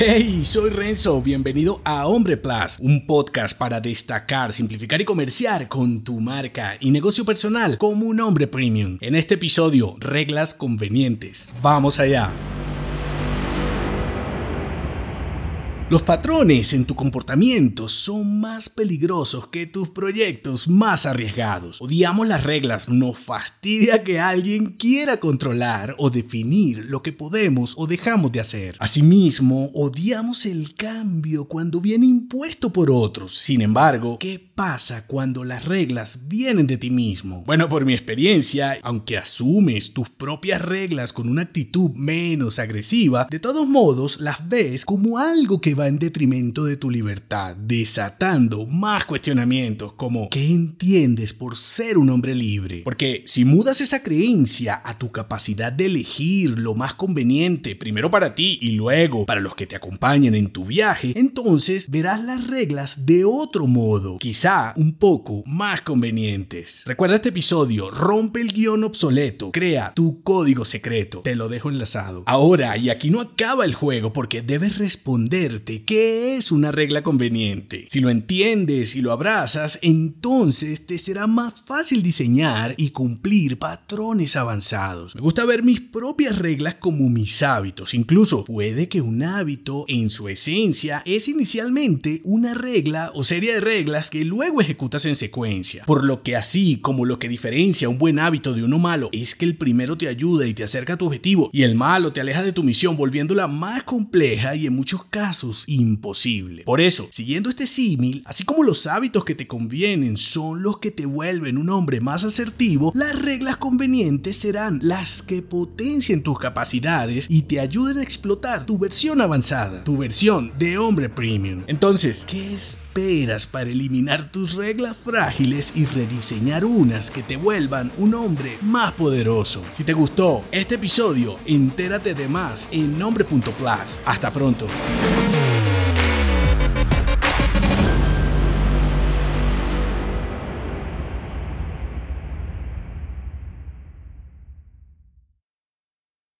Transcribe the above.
Hey, soy Renzo, bienvenido a Hombre Plus, un podcast para destacar, simplificar y comerciar con tu marca y negocio personal como un hombre premium. En este episodio, reglas convenientes. Vamos allá. Los patrones en tu comportamiento son más peligrosos que tus proyectos más arriesgados. Odiamos las reglas, nos fastidia que alguien quiera controlar o definir lo que podemos o dejamos de hacer. Asimismo, odiamos el cambio cuando viene impuesto por otros. Sin embargo, ¿qué pasa cuando las reglas vienen de ti mismo? Bueno, por mi experiencia, aunque asumes tus propias reglas con una actitud menos agresiva, de todos modos las ves como algo que va en detrimento de tu libertad, desatando más cuestionamientos como ¿qué entiendes por ser un hombre libre? Porque si mudas esa creencia a tu capacidad de elegir lo más conveniente, primero para ti y luego para los que te acompañan en tu viaje, entonces verás las reglas de otro modo, quizá un poco más convenientes. Recuerda este episodio, rompe el guion obsoleto, crea tu código secreto, te lo dejo enlazado. Ahora, y aquí no acaba el juego porque debes qué es una regla conveniente. Si lo entiendes y lo abrazas, entonces te será más fácil diseñar y cumplir patrones avanzados. Me gusta ver mis propias reglas como mis hábitos. Incluso puede que un hábito en su esencia es inicialmente una regla o serie de reglas que luego ejecutas en secuencia. Por lo que así como lo que diferencia un buen hábito de uno malo es que el primero te ayuda y te acerca a tu objetivo y el malo te aleja de tu misión volviéndola más compleja y en muchos casos imposible. Por eso, siguiendo este símil, así como los hábitos que te convienen son los que te vuelven un hombre más asertivo, las reglas convenientes serán las que potencien tus capacidades y te ayuden a explotar tu versión avanzada, tu versión de hombre premium. Entonces, ¿qué esperas para eliminar tus reglas frágiles y rediseñar unas que te vuelvan un hombre más poderoso? Si te gustó este episodio, entérate de más en nombre.plus. Hasta pronto.